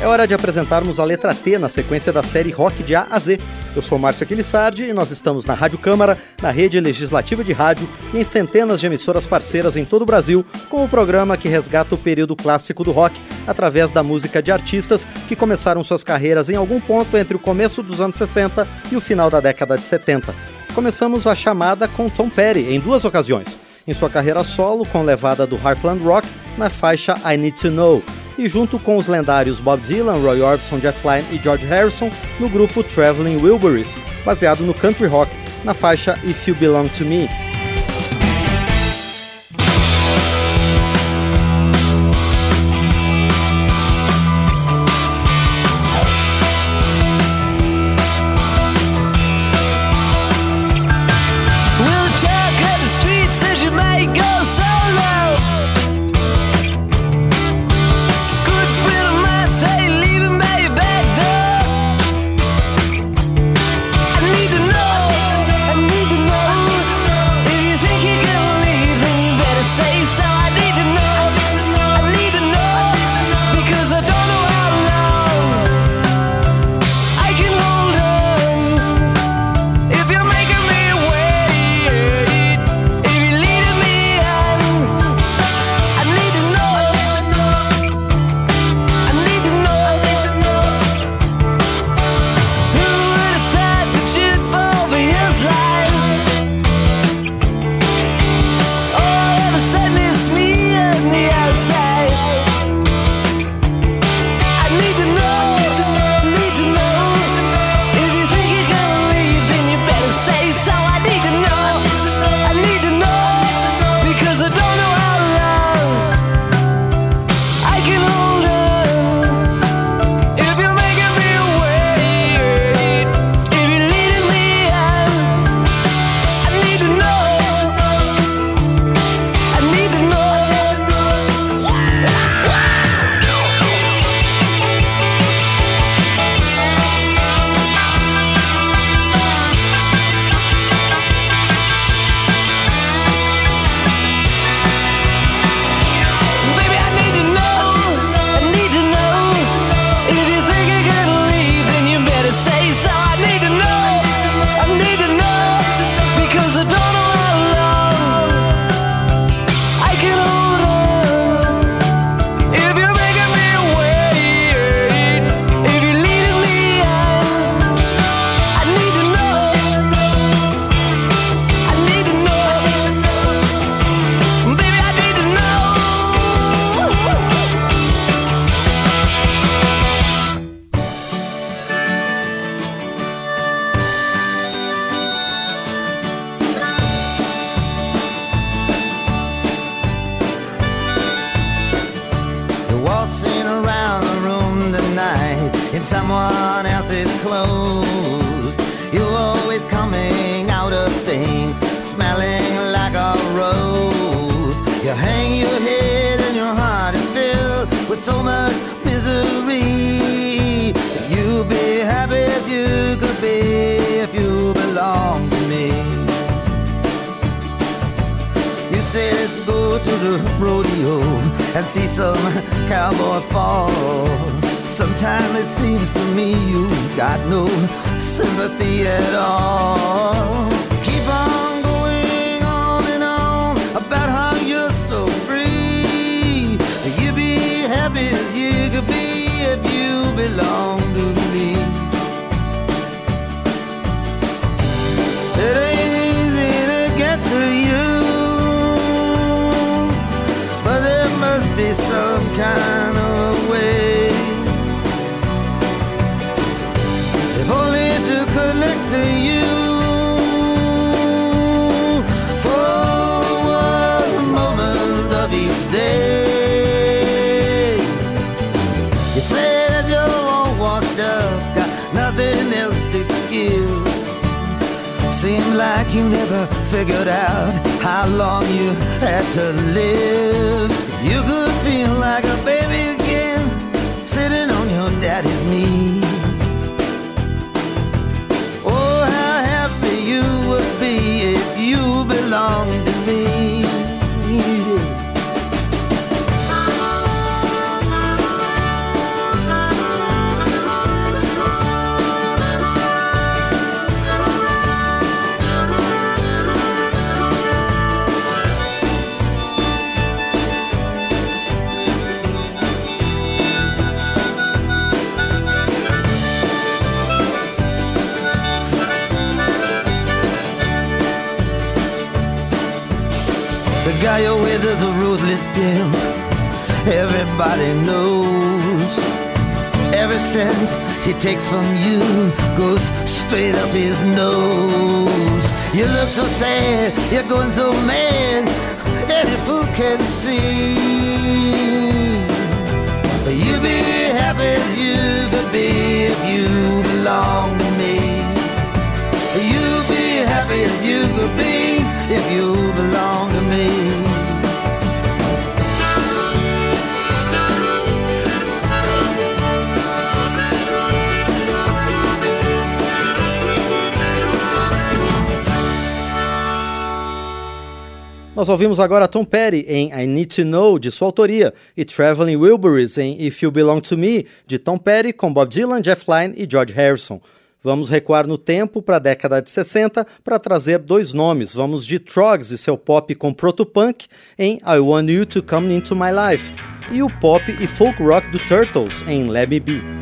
É hora de apresentarmos a letra T na sequência da série Rock de A a Z. Eu sou Márcio Aquilissardi e nós estamos na Rádio Câmara, na rede legislativa de rádio e em centenas de emissoras parceiras em todo o Brasil, com o programa que resgata o período clássico do rock através da música de artistas que começaram suas carreiras em algum ponto entre o começo dos anos 60 e o final da década de 70. Começamos a chamada com Tom Perry em duas ocasiões em sua carreira solo com levada do Heartland Rock na faixa I Need to Know, e junto com os lendários Bob Dylan, Roy Orbison, Jeff Lynne e George Harrison no grupo Traveling Wilburys, baseado no country rock, na faixa If You Belong to Me, waltzing around the room tonight in someone else's clothes. You're always coming out of things, smelling like a rose. You hang your head and your heart is filled with so much misery. You'd be happy if you could be if you belong to me You said it's go to the rodeo and see some cowboy fall. Sometimes it seems to me you've got no sympathy at all. Keep on going on and on about how you're so free. You'd be happy as you could be if you belong. figured out how long you had to live. head a ruthless pimp. Everybody knows every cent he takes from you goes straight up his nose. You look so sad, you're going so mad, any fool can see. You'd be happy as you could be if you belong to me. You'd be happy as you could be if you belong to me. Nós ouvimos agora Tom Petty em I Need to Know, de sua autoria, e Traveling Wilburys em If You Belong to Me, de Tom Petty, com Bob Dylan, Jeff Lynne e George Harrison. Vamos recuar no tempo para a década de 60 para trazer dois nomes. Vamos de Trogs e seu pop com protopunk em I Want You to Come Into My Life e o pop e folk rock do Turtles em Let Me Be.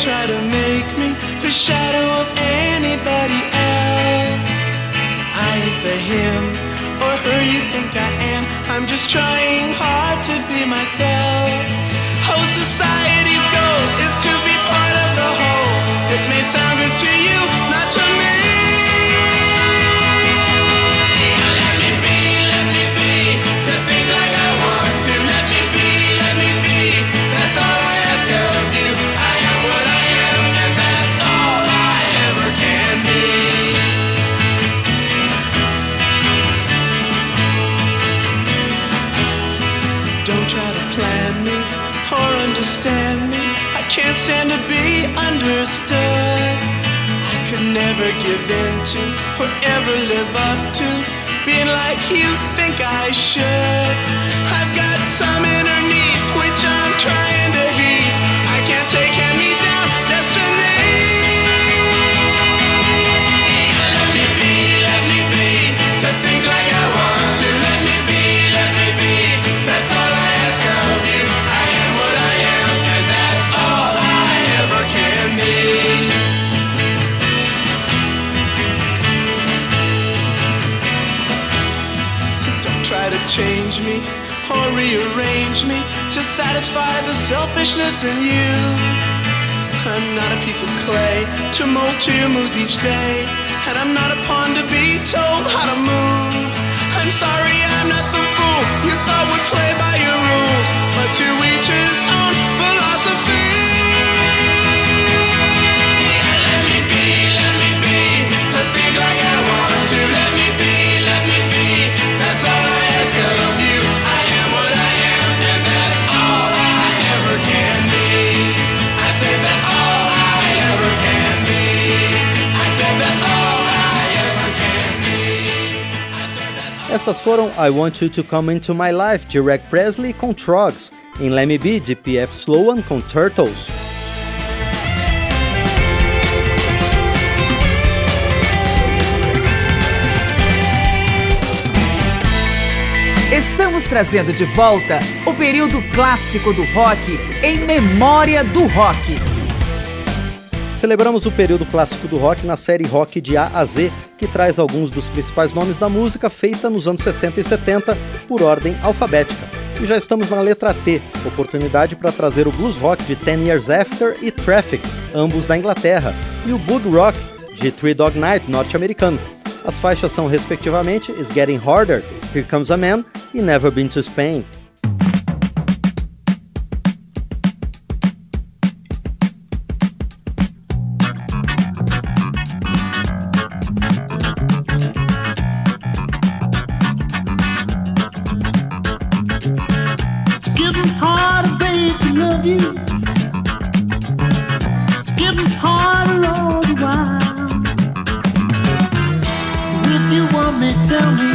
try to make me the shadow of anybody else. I hate the him or her you think I am. I'm just trying hard to be myself. ever give in to or ever live up to being like you think I should. I've got some inner need which I'm trying to heat. I can't take any. rearrange me to satisfy the selfishness in you. I'm not a piece of clay to mold to your moves each day, and I'm not a pawn to be told how to move. I'm sorry, I'm not the fool you thought would play by your rules, but to each his own. Essas foram I Want You to Come Into My Life de Rick Presley com Trogs, em Let Me Be de P.F. Sloan com Turtles. Estamos trazendo de volta o período clássico do rock em memória do rock. Celebramos o período clássico do rock na série Rock de A a Z, que traz alguns dos principais nomes da música feita nos anos 60 e 70 por ordem alfabética. E já estamos na letra T, oportunidade para trazer o blues rock de Ten Years After e Traffic, ambos da Inglaterra, e o blues rock de Three Dog Night norte-americano. As faixas são respectivamente It's Getting Harder, Here Comes a Man e Never Been to Spain. tell me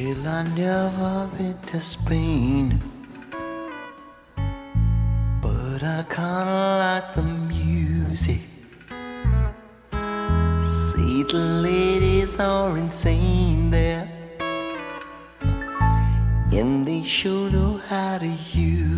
Well, I never been to Spain, But I kinda like the music. See, the ladies are insane there, and they sure know how to use.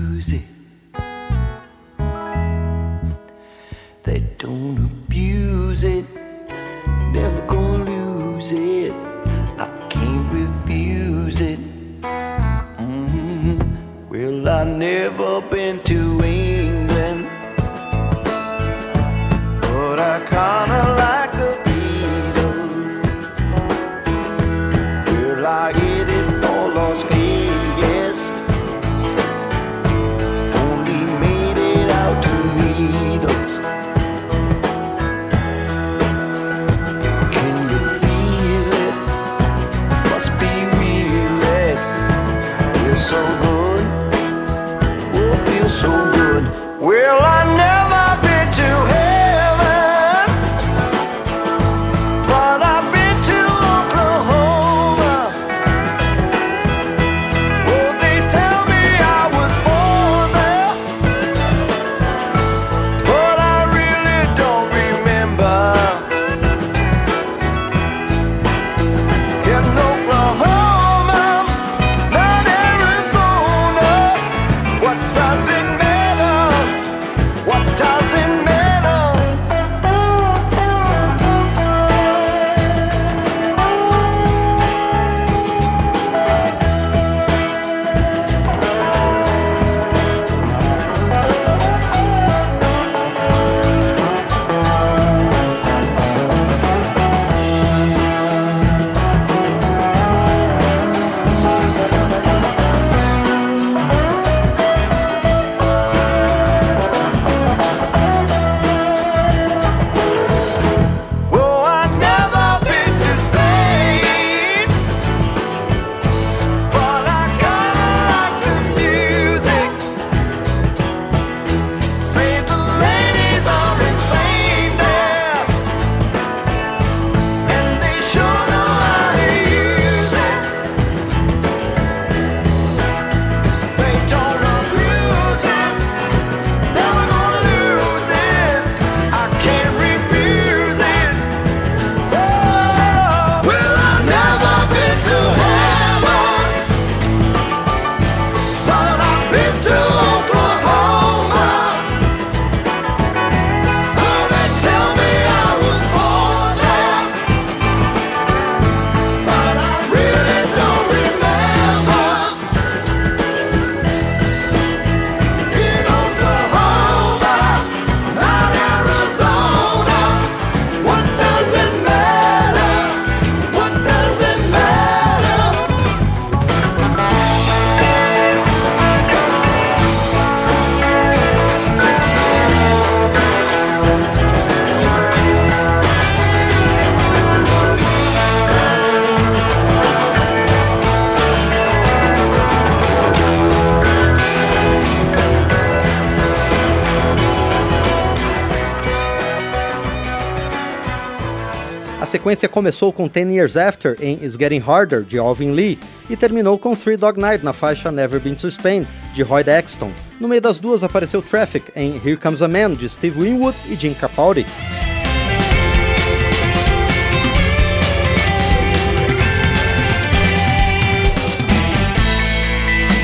sequência começou com Ten Years After em It's Getting Harder, de Alvin Lee, e terminou com Three Dog Night na faixa Never Been to Spain, de Roy Daxton. No meio das duas apareceu Traffic em Here Comes a Man, de Steve Winwood e Jim Capaldi.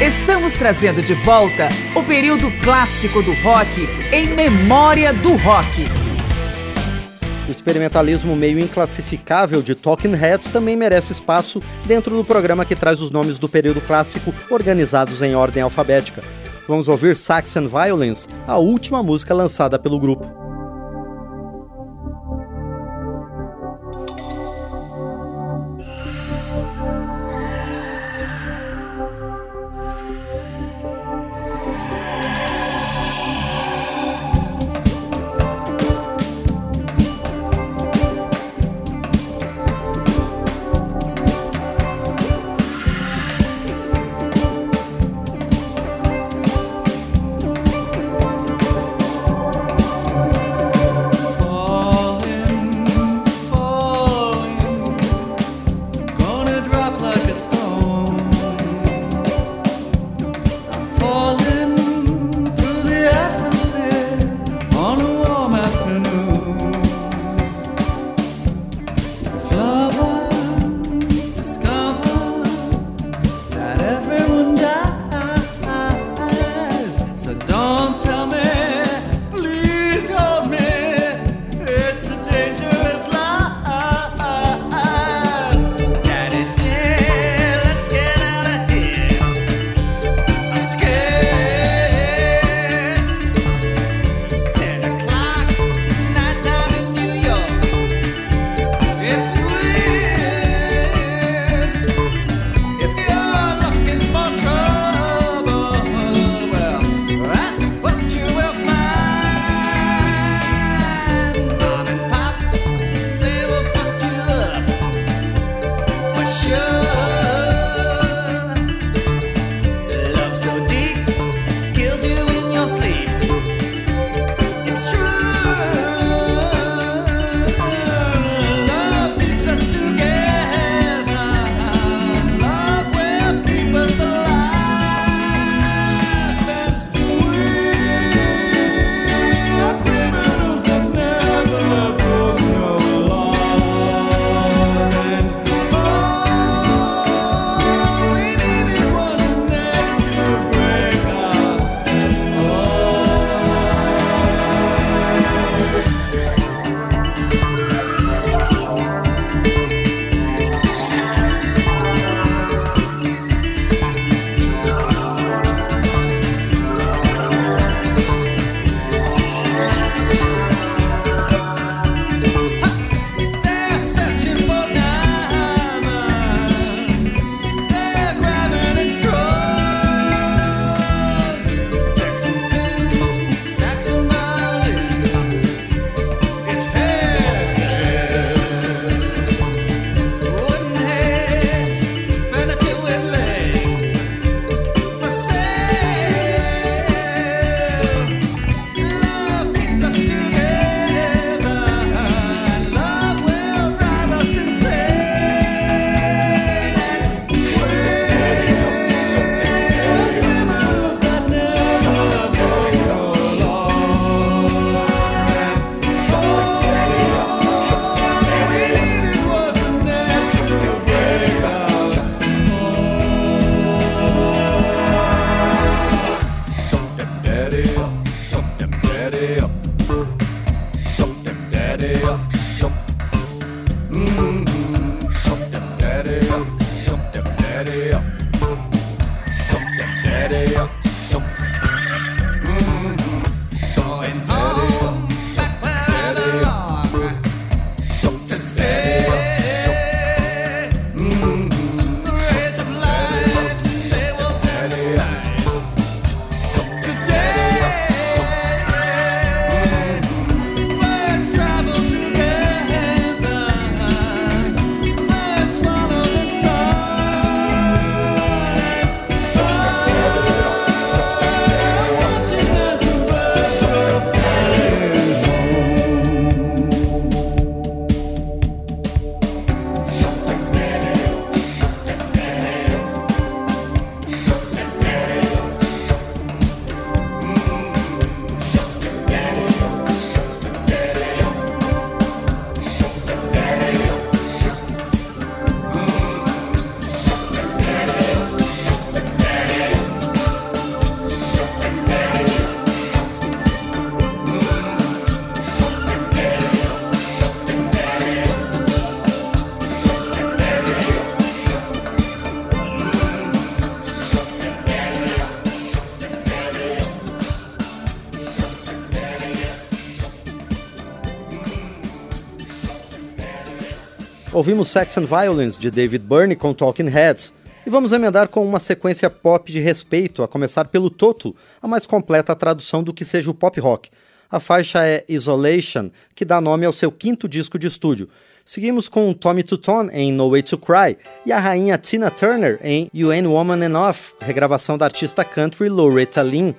Estamos trazendo de volta o período clássico do rock em memória do rock. O experimentalismo meio inclassificável de Talking Heads também merece espaço dentro do programa que traz os nomes do período clássico organizados em ordem alfabética. Vamos ouvir Saxon Violence, a última música lançada pelo grupo. ouvimos Sex and Violence de David Byrne com Talking Heads e vamos emendar com uma sequência pop de respeito, a começar pelo Toto, a mais completa tradução do que seja o pop rock. A faixa é Isolation, que dá nome ao seu quinto disco de estúdio. Seguimos com Tommy Tutone em No Way to Cry e a rainha Tina Turner em You Ain't Woman Enough, regravação da artista country Loretta Lynn.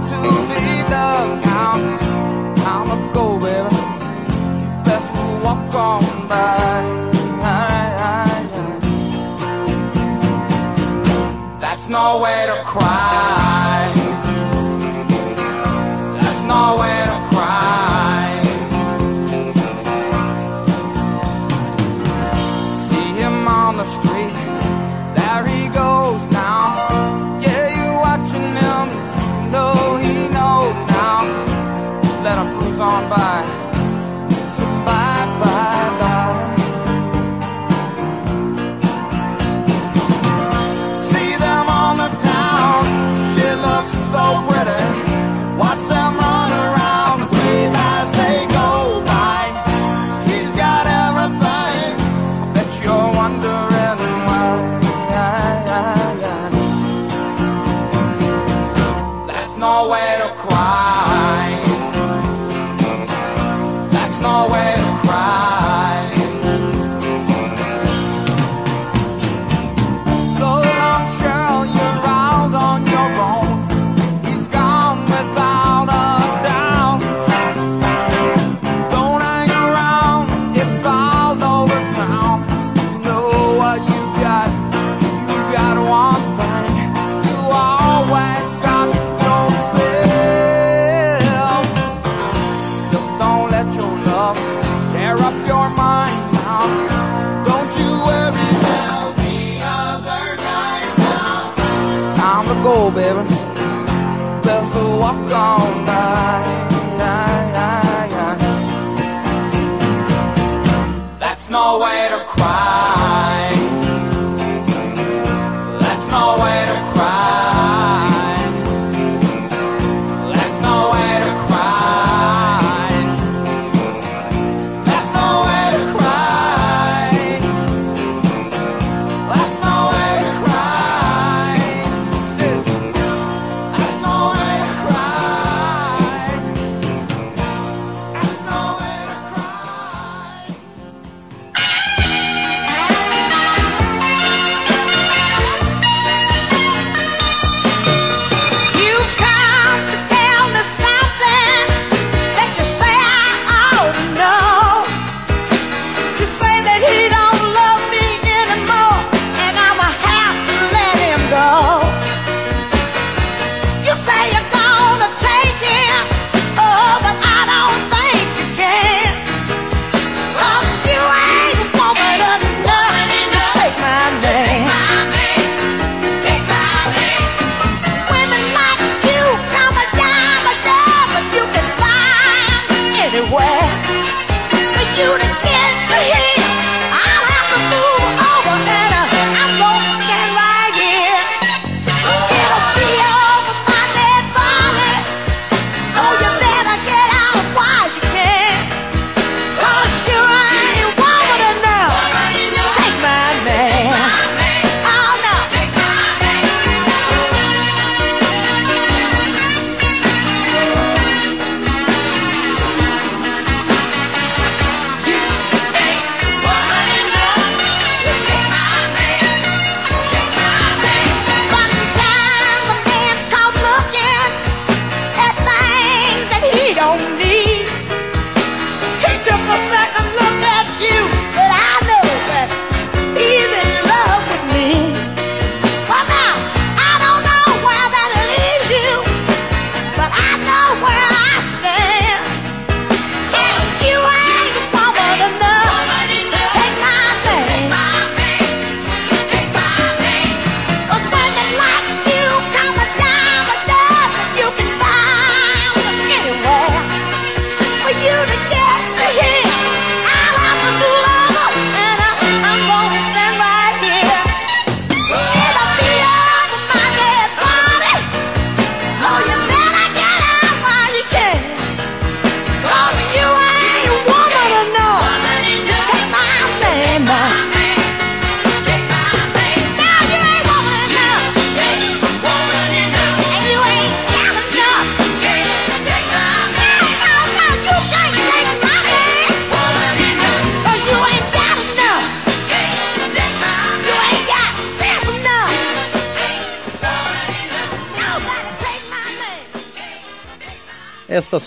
want to be loved now. Time go, baby. Best to walk on by. That's no way to cry.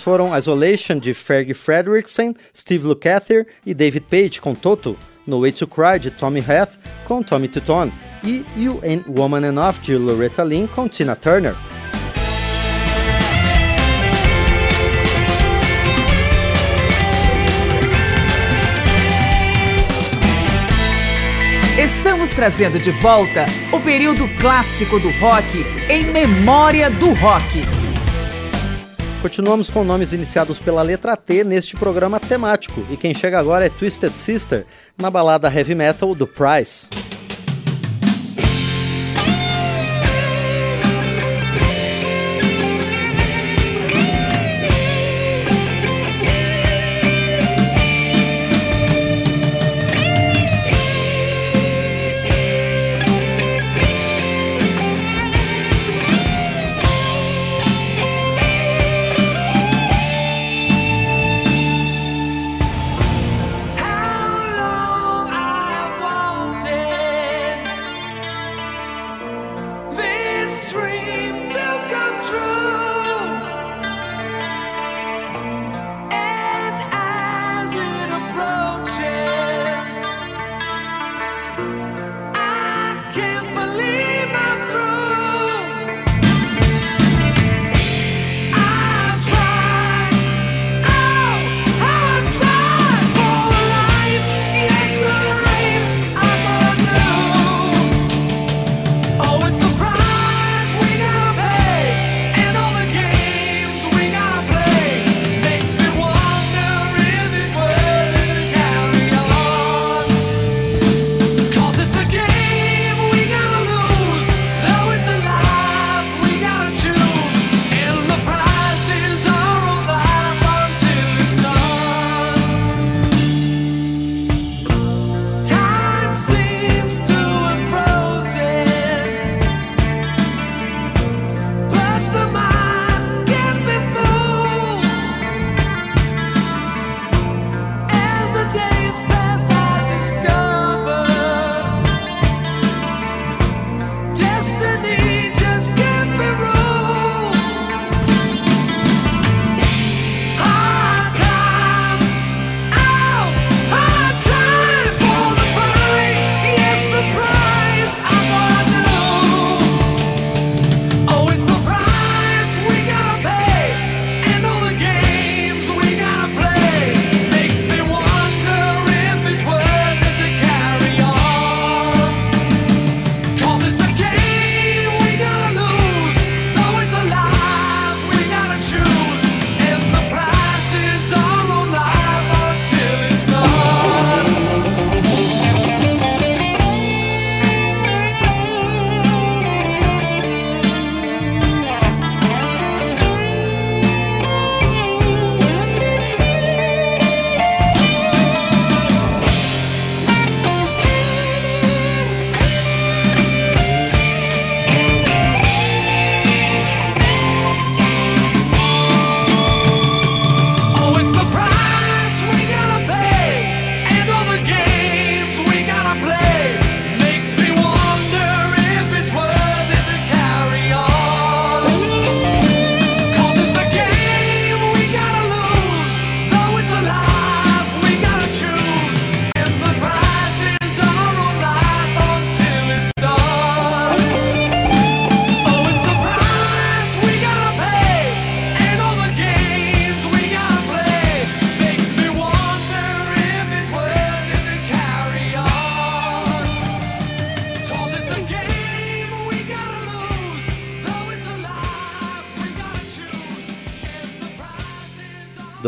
foram Isolation de Fergie, Fredrickson, Steve Lukather e David Page com Toto, No Way to Cry de Tommy Heath com Tommy Tutone e You Ain't Woman Enough de Loretta Lynn com Tina Turner. Estamos trazendo de volta o período clássico do rock em memória do rock. Continuamos com nomes iniciados pela letra T neste programa temático, e quem chega agora é Twisted Sister, na balada heavy metal do Price.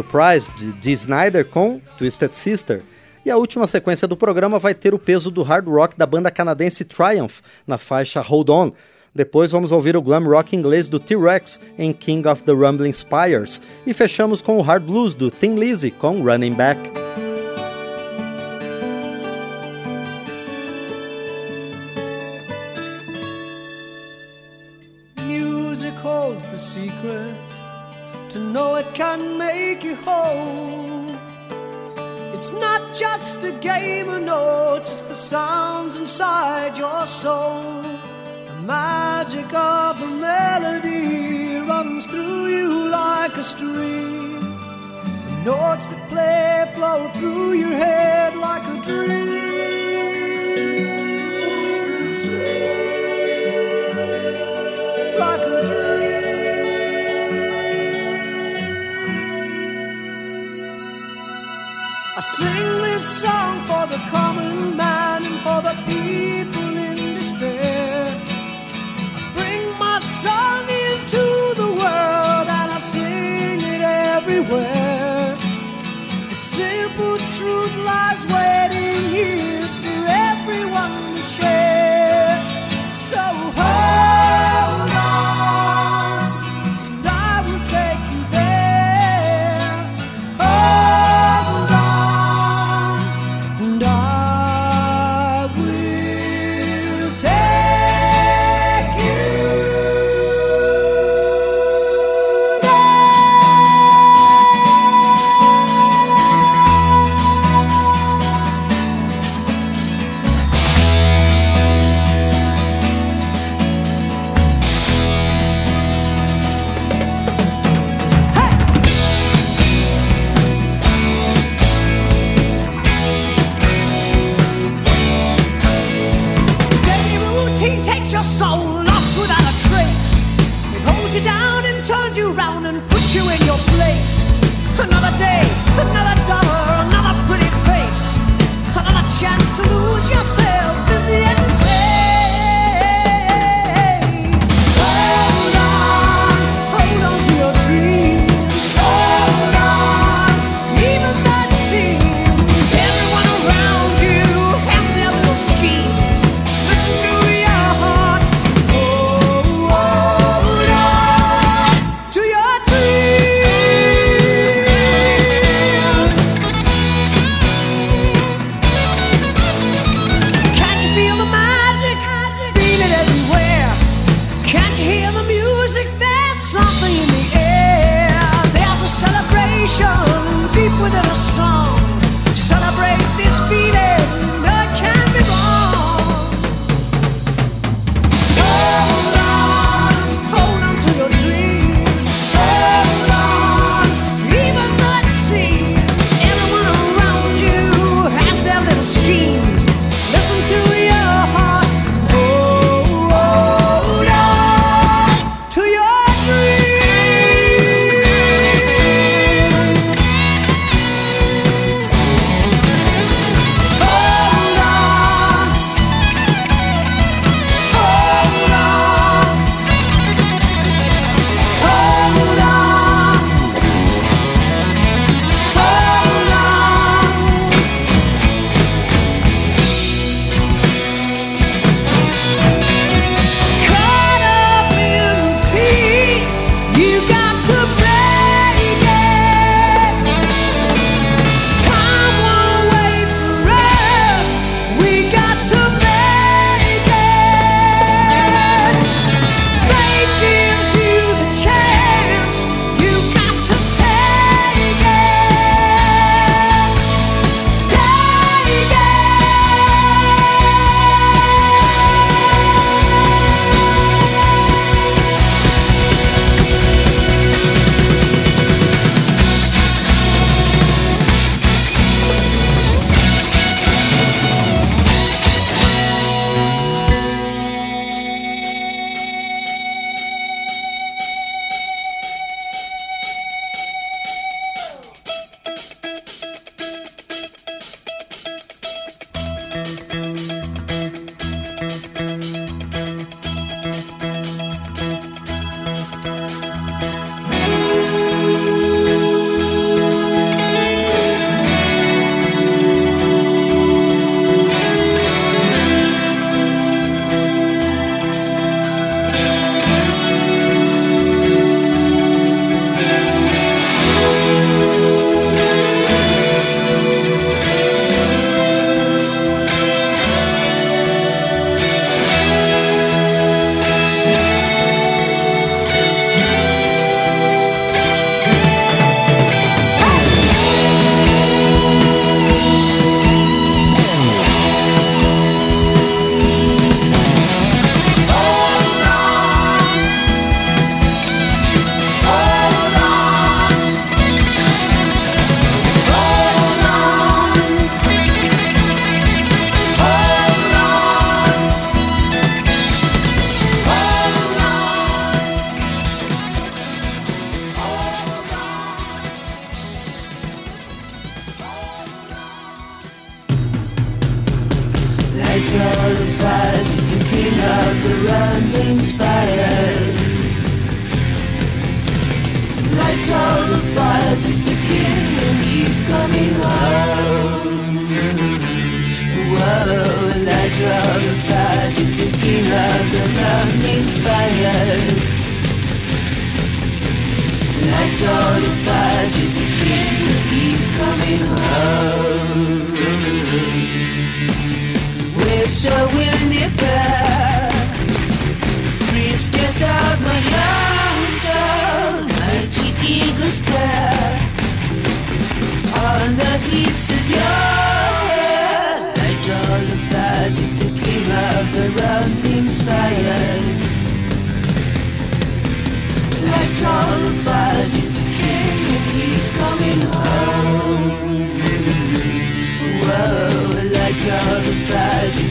Surprise de Dee Snyder com Twisted Sister. E a última sequência do programa vai ter o peso do hard rock da banda canadense Triumph na faixa Hold On. Depois vamos ouvir o glam rock inglês do T-Rex em King of the Rumbling Spires. E fechamos com o hard blues do Thin Lizzy com Running Back. can make you whole. It's not just a game of notes, it's the sounds inside your soul. The magic of the melody runs through you like a stream. The notes that play flow through your head like a dream. I sing this song for the common.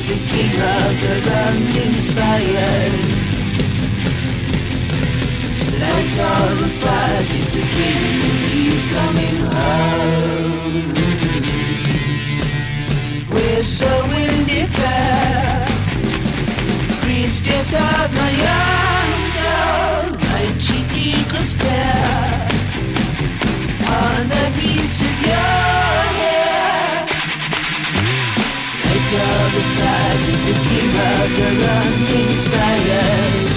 the king of the burning spires. Light all the fires, it's a king and he's coming home. We're so windy fair, green stares of my young soul, my cheek equals bare. of the flies It's a king of the running spiders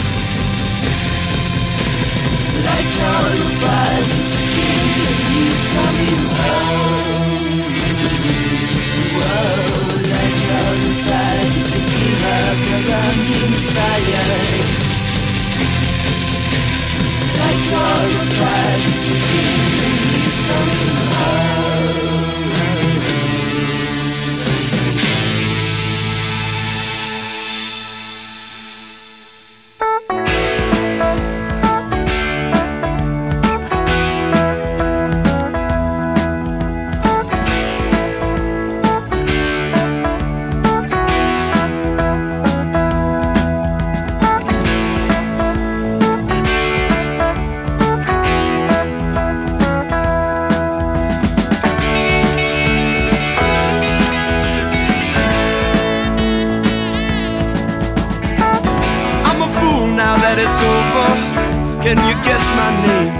Like all the flies It's a king and he's coming home Whoa, like all the flies It's a king of the running spires. Like all the flies It's a king and he's coming home over. Can you guess my name?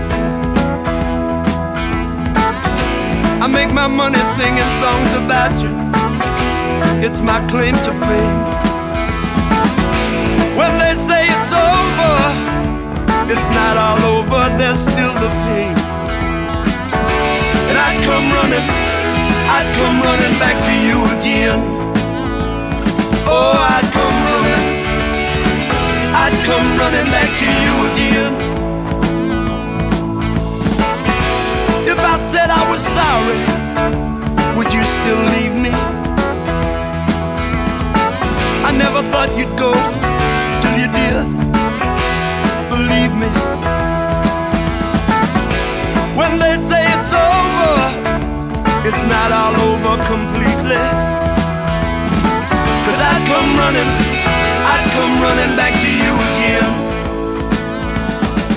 I make my money singing songs about you. It's my claim to fame. When they say it's over, it's not all over. There's still the pain. And I would come running, I would come running back to you again. Oh, I. I'd come running back to you again If I said I was sorry Would you still leave me? I never thought you'd go Till you did Believe me When they say it's over It's not all over completely Cause I come running come running back to you again.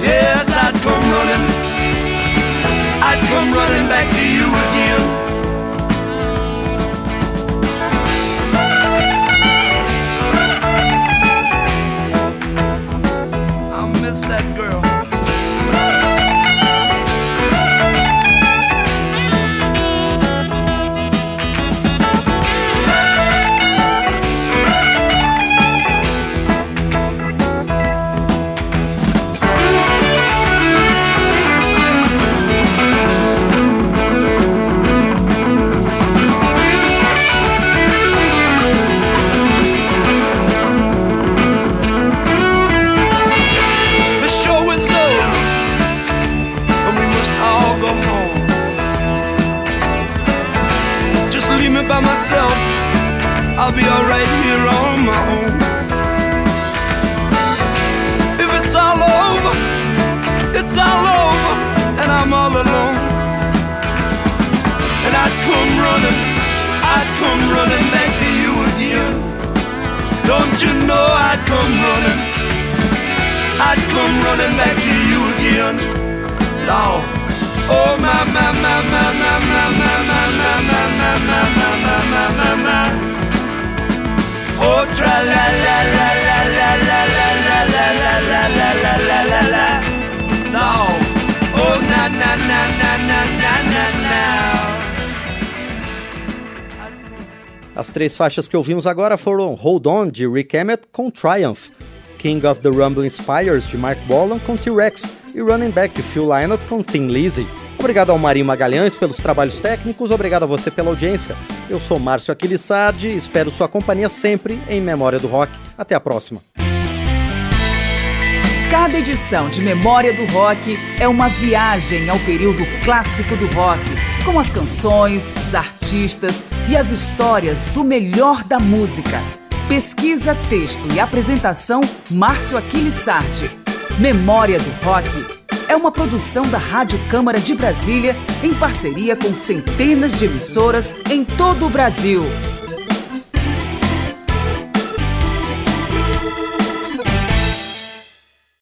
Yes, I'd come running. I'd come running. I'll be alright here on my own. If it's all over, it's all over, and I'm all alone. And I'd come running, I'd come running back to you again. Don't you know I'd come running? I'd come running back to you again. Lord. No. Oh my my my my my my my my my my my my my my my my Outra la la la la la la la la la la la la la la la la. Oh, na na na na na na na na. As três faixas que ouvimos agora foram Hold On, de Rick Emmett, com Triumph, King of the Rumbling Spires, de Mark Bolan, com T-Rex, e Running Back, de Phil Lynott, com Thin Lizzy. Obrigado ao Marinho Magalhães pelos trabalhos técnicos, obrigado a você pela audiência. Eu sou Márcio Aquilissardi, espero sua companhia sempre em Memória do Rock. Até a próxima. Cada edição de Memória do Rock é uma viagem ao período clássico do rock, com as canções, os artistas e as histórias do melhor da música. Pesquisa, texto e apresentação Márcio Aquilissardi. Memória do Rock é uma produção da Rádio Câmara de Brasília em parceria com centenas de emissoras em todo o Brasil.